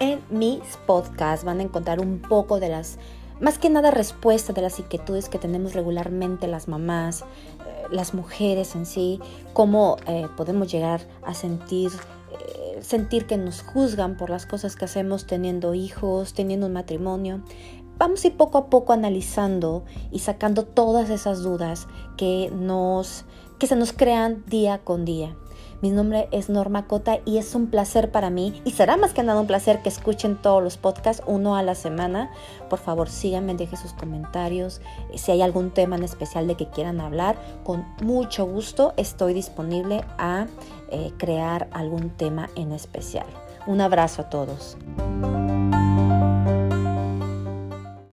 En mis podcasts van a encontrar un poco de las, más que nada respuestas de las inquietudes que tenemos regularmente las mamás, eh, las mujeres en sí, cómo eh, podemos llegar a sentir eh, sentir que nos juzgan por las cosas que hacemos teniendo hijos, teniendo un matrimonio. Vamos a ir poco a poco analizando y sacando todas esas dudas que, nos, que se nos crean día con día. Mi nombre es Norma Cota y es un placer para mí y será más que nada un placer que escuchen todos los podcasts uno a la semana. Por favor, síganme, dejen sus comentarios. Si hay algún tema en especial de que quieran hablar, con mucho gusto estoy disponible a eh, crear algún tema en especial. Un abrazo a todos.